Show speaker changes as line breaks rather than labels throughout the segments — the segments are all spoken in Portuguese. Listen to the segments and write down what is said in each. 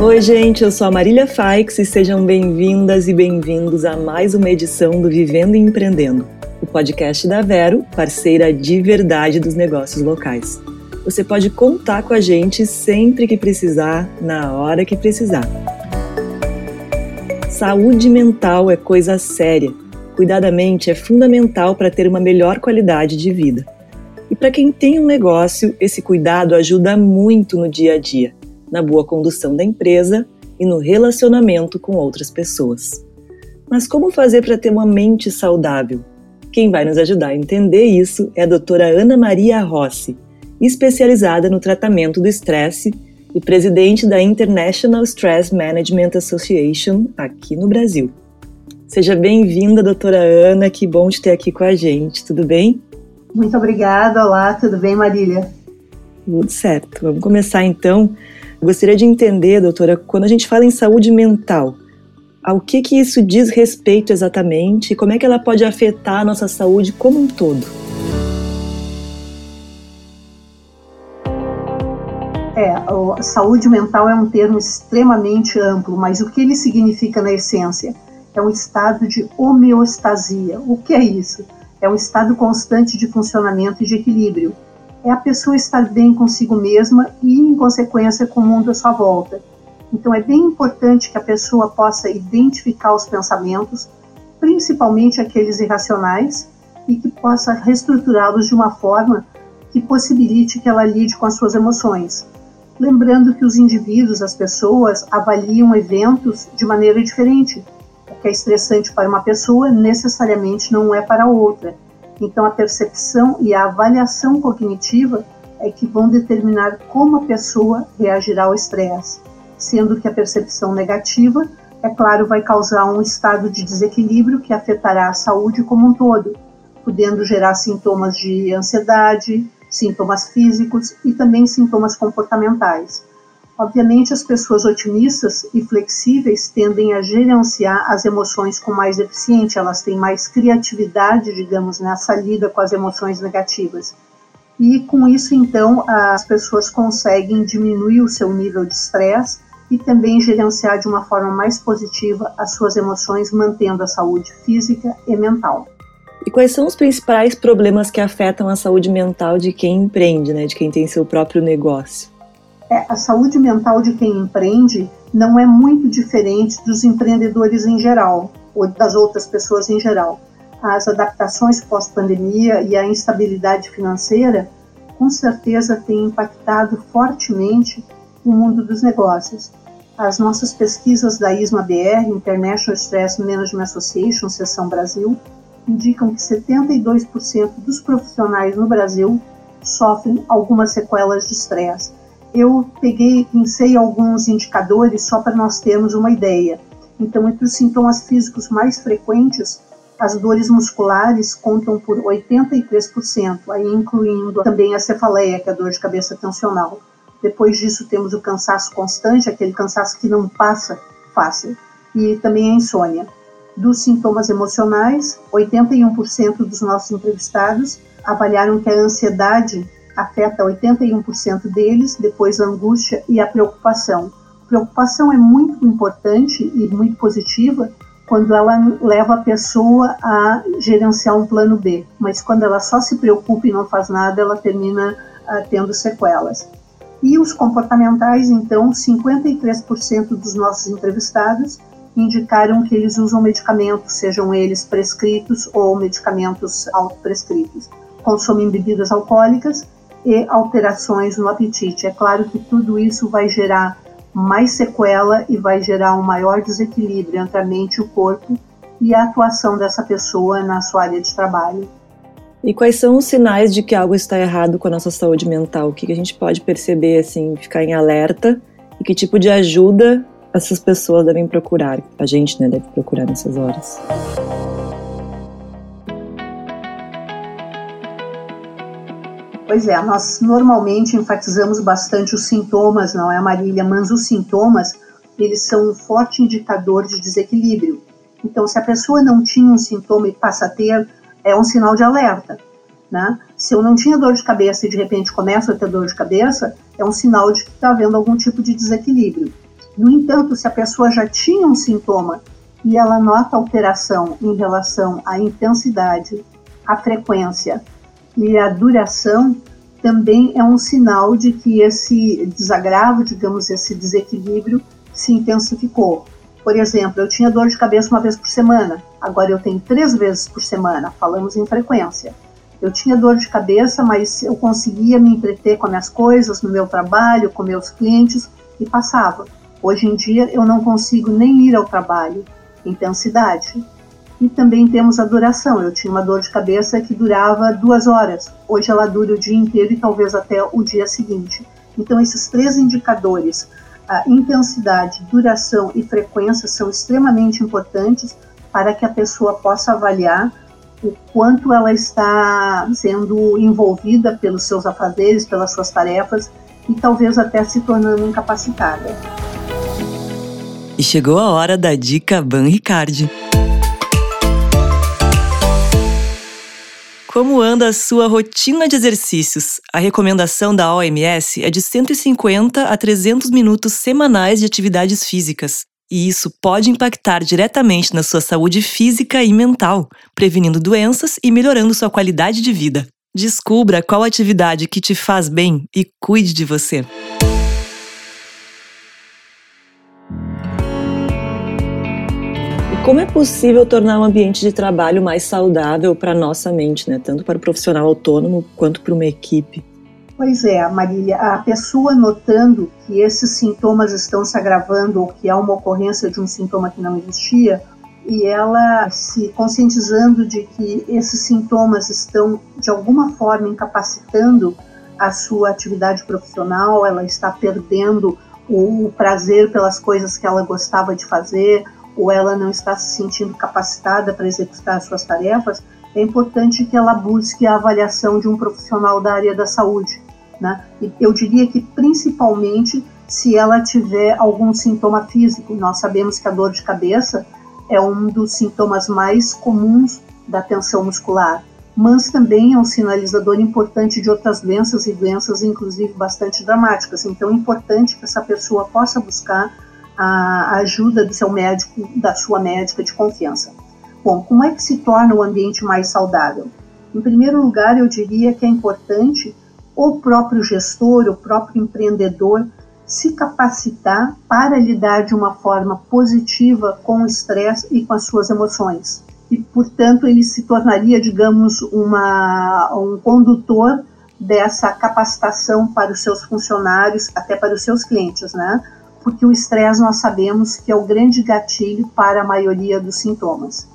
Oi, gente, eu sou a Marília Faix e sejam bem-vindas e bem-vindos a mais uma edição do Vivendo e Empreendendo, o podcast da Vero, parceira de verdade dos negócios locais. Você pode contar com a gente sempre que precisar, na hora que precisar. Saúde mental é coisa séria. Cuidar da mente é fundamental para ter uma melhor qualidade de vida. E para quem tem um negócio, esse cuidado ajuda muito no dia a dia na boa condução da empresa e no relacionamento com outras pessoas. Mas como fazer para ter uma mente saudável? Quem vai nos ajudar a entender isso é a doutora Ana Maria Rossi, especializada no tratamento do estresse e presidente da International Stress Management Association aqui no Brasil. Seja bem-vinda, doutora Ana, que bom te ter aqui com a gente, tudo bem?
Muito obrigada, olá, tudo bem, Marília?
Tudo certo. Vamos começar então gostaria de entender, doutora, quando a gente fala em saúde mental, ao que que isso diz respeito exatamente e como é que ela pode afetar a nossa saúde como um todo?
É, a saúde mental é um termo extremamente amplo, mas o que ele significa na essência? É um estado de homeostasia. O que é isso? É um estado constante de funcionamento e de equilíbrio é a pessoa estar bem consigo mesma e, em consequência, com o mundo à sua volta. Então, é bem importante que a pessoa possa identificar os pensamentos, principalmente aqueles irracionais, e que possa reestruturá-los de uma forma que possibilite que ela lide com as suas emoções. Lembrando que os indivíduos, as pessoas, avaliam eventos de maneira diferente. O que é estressante para uma pessoa necessariamente não é para outra então, a percepção e a avaliação cognitiva é que vão determinar como a pessoa reagirá ao estresse, sendo que a percepção negativa, é claro, vai causar um estado de desequilíbrio que afetará a saúde como um todo, podendo gerar sintomas de ansiedade, sintomas físicos e também sintomas comportamentais. Obviamente, as pessoas otimistas e flexíveis tendem a gerenciar as emoções com mais eficiência, elas têm mais criatividade, digamos, nessa lida com as emoções negativas. E com isso, então, as pessoas conseguem diminuir o seu nível de estresse e também gerenciar de uma forma mais positiva as suas emoções, mantendo a saúde física e mental.
E quais são os principais problemas que afetam a saúde mental de quem empreende, né, de quem tem seu próprio negócio?
É, a saúde mental de quem empreende não é muito diferente dos empreendedores em geral, ou das outras pessoas em geral. As adaptações pós-pandemia e a instabilidade financeira, com certeza, têm impactado fortemente o mundo dos negócios. As nossas pesquisas da ISMA-BR, International Stress Management Association, Seção Brasil, indicam que 72% dos profissionais no Brasil sofrem algumas sequelas de estresse eu peguei, pensei alguns indicadores só para nós termos uma ideia. Então, entre os sintomas físicos mais frequentes, as dores musculares contam por 83%, aí incluindo também a cefaleia, que é a dor de cabeça tensional. Depois disso, temos o cansaço constante, aquele cansaço que não passa fácil, e também a insônia. Dos sintomas emocionais, 81% dos nossos entrevistados avaliaram que a ansiedade afeta 81% deles, depois a angústia e a preocupação. Preocupação é muito importante e muito positiva quando ela leva a pessoa a gerenciar um plano B, mas quando ela só se preocupa e não faz nada, ela termina uh, tendo sequelas. E os comportamentais, então, 53% dos nossos entrevistados indicaram que eles usam medicamentos, sejam eles prescritos ou medicamentos autoprescritos. Consomem bebidas alcoólicas e alterações no apetite. É claro que tudo isso vai gerar mais sequela e vai gerar um maior desequilíbrio entre a mente e o corpo e a atuação dessa pessoa na sua área de trabalho.
E quais são os sinais de que algo está errado com a nossa saúde mental? O que a gente pode perceber, assim, ficar em alerta? E que tipo de ajuda essas pessoas devem procurar? A gente, né, deve procurar nessas horas.
Pois é, nós normalmente enfatizamos bastante os sintomas, não é, Marília? Mas os sintomas, eles são um forte indicador de desequilíbrio. Então, se a pessoa não tinha um sintoma e passa a ter, é um sinal de alerta. Né? Se eu não tinha dor de cabeça e de repente começo a ter dor de cabeça, é um sinal de que está havendo algum tipo de desequilíbrio. No entanto, se a pessoa já tinha um sintoma e ela nota alteração em relação à intensidade, à frequência e à duração, também é um sinal de que esse desagravo, digamos, esse desequilíbrio se intensificou. Por exemplo, eu tinha dor de cabeça uma vez por semana, agora eu tenho três vezes por semana, falamos em frequência. Eu tinha dor de cabeça, mas eu conseguia me entreter com as minhas coisas, no meu trabalho, com meus clientes e passava. Hoje em dia eu não consigo nem ir ao trabalho. Intensidade. E também temos a duração. Eu tinha uma dor de cabeça que durava duas horas. Hoje ela dura o dia inteiro e talvez até o dia seguinte. Então esses três indicadores, a intensidade, duração e frequência, são extremamente importantes para que a pessoa possa avaliar o quanto ela está sendo envolvida pelos seus afazeres, pelas suas tarefas e talvez até se tornando incapacitada.
E chegou a hora da dica Ban Ricardi. Como anda a sua rotina de exercícios? A recomendação da OMS é de 150 a 300 minutos semanais de atividades físicas. E isso pode impactar diretamente na sua saúde física e mental, prevenindo doenças e melhorando sua qualidade de vida. Descubra qual atividade que te faz bem e cuide de você. Como é possível tornar o ambiente de trabalho mais saudável para a nossa mente, né? tanto para o profissional autônomo quanto para uma equipe?
Pois é, Marília, a pessoa notando que esses sintomas estão se agravando ou que há uma ocorrência de um sintoma que não existia, e ela se conscientizando de que esses sintomas estão de alguma forma incapacitando a sua atividade profissional, ela está perdendo o prazer pelas coisas que ela gostava de fazer, ou ela não está se sentindo capacitada para executar suas tarefas, é importante que ela busque a avaliação de um profissional da área da saúde né? Eu diria que principalmente se ela tiver algum sintoma físico. Nós sabemos que a dor de cabeça é um dos sintomas mais comuns da tensão muscular, mas também é um sinalizador importante de outras doenças e doenças inclusive bastante dramáticas. Então é importante que essa pessoa possa buscar a ajuda do seu médico, da sua médica de confiança. Bom, como é que se torna o ambiente mais saudável? Em primeiro lugar, eu diria que é importante o próprio gestor, o próprio empreendedor se capacitar para lidar de uma forma positiva com o estresse e com as suas emoções. E, portanto, ele se tornaria, digamos, uma, um condutor dessa capacitação para os seus funcionários, até para os seus clientes, né? Porque o estresse nós sabemos que é o grande gatilho para a maioria dos sintomas.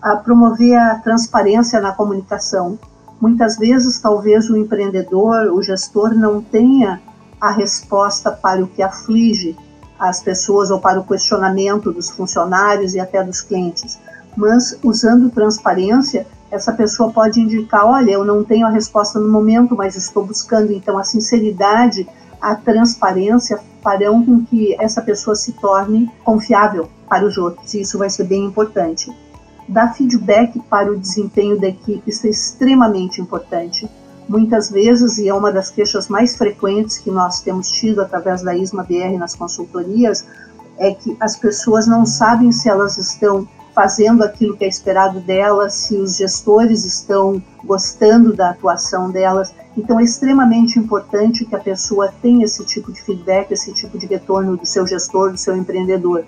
A promover a transparência na comunicação, Muitas vezes, talvez o empreendedor, o gestor, não tenha a resposta para o que aflige as pessoas ou para o questionamento dos funcionários e até dos clientes. Mas, usando transparência, essa pessoa pode indicar: olha, eu não tenho a resposta no momento, mas estou buscando. Então, a sinceridade, a transparência farão com que essa pessoa se torne confiável para os outros, e isso vai ser bem importante. Dar feedback para o desempenho da equipe, isso é extremamente importante. Muitas vezes, e é uma das queixas mais frequentes que nós temos tido através da ISMA BR nas consultorias, é que as pessoas não sabem se elas estão fazendo aquilo que é esperado delas, se os gestores estão gostando da atuação delas. Então é extremamente importante que a pessoa tenha esse tipo de feedback, esse tipo de retorno do seu gestor, do seu empreendedor.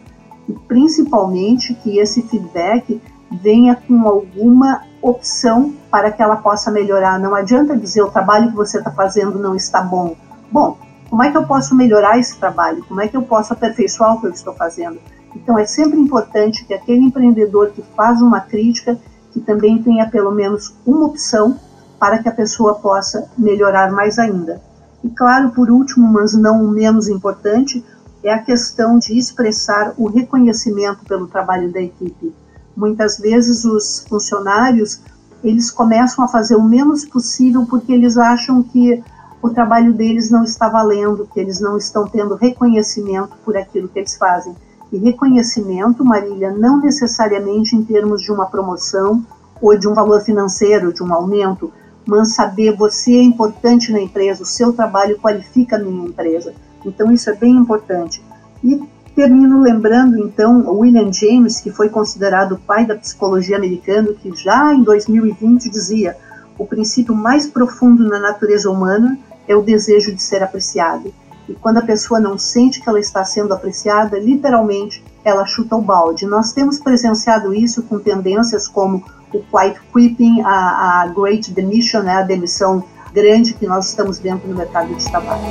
E principalmente que esse feedback venha com alguma opção para que ela possa melhorar. Não adianta dizer o trabalho que você está fazendo não está bom. Bom, como é que eu posso melhorar esse trabalho? Como é que eu posso aperfeiçoar o que eu estou fazendo? Então é sempre importante que aquele empreendedor que faz uma crítica, que também tenha pelo menos uma opção para que a pessoa possa melhorar mais ainda. E claro, por último, mas não menos importante, é a questão de expressar o reconhecimento pelo trabalho da equipe. Muitas vezes os funcionários eles começam a fazer o menos possível porque eles acham que o trabalho deles não está valendo, que eles não estão tendo reconhecimento por aquilo que eles fazem. E reconhecimento, Marília, não necessariamente em termos de uma promoção ou de um valor financeiro, de um aumento, mas saber você é importante na empresa, o seu trabalho qualifica a minha empresa. Então isso é bem importante. E termino lembrando então William James, que foi considerado o pai da psicologia americana, que já em 2020 dizia: o princípio mais profundo na natureza humana é o desejo de ser apreciado. E quando a pessoa não sente que ela está sendo apreciada, literalmente ela chuta o balde. Nós temos presenciado isso com tendências como o quiet quitting, a, a great demission, né, a demissão grande que nós estamos vendo no mercado de trabalho.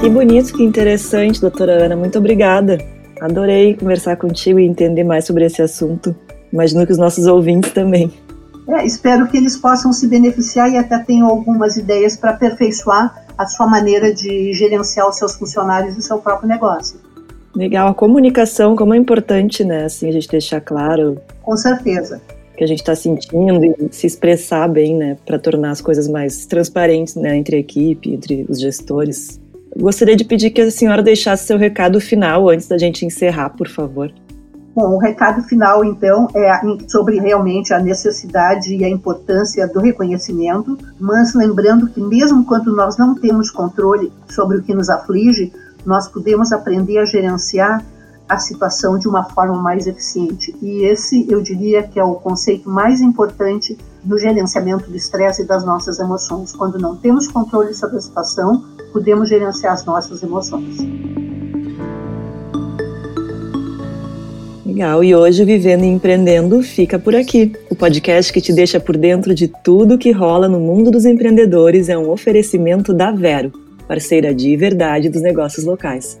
Que bonito, que interessante, doutora Ana. Muito obrigada. Adorei conversar contigo e entender mais sobre esse assunto. Imagino que os nossos ouvintes também.
É, espero que eles possam se beneficiar e até tenham algumas ideias para aperfeiçoar a sua maneira de gerenciar os seus funcionários e o seu próprio negócio.
Legal, a comunicação, como é importante, né? Assim, a gente deixar claro.
Com certeza.
Que a gente está sentindo e se expressar bem, né? Para tornar as coisas mais transparentes, né? Entre a equipe, entre os gestores. Gostaria de pedir que a senhora deixasse seu recado final antes da gente encerrar, por favor.
Bom, o recado final, então, é sobre realmente a necessidade e a importância do reconhecimento, mas lembrando que, mesmo quando nós não temos controle sobre o que nos aflige, nós podemos aprender a gerenciar a situação de uma forma mais eficiente. E esse, eu diria, que é o conceito mais importante no gerenciamento do estresse e das nossas emoções. Quando não temos controle sobre a situação, podemos gerenciar as nossas emoções.
Legal, e hoje Vivendo e Empreendendo fica por aqui. O podcast que te deixa por dentro de tudo que rola no mundo dos empreendedores é um oferecimento da Vero, parceira de verdade dos negócios locais.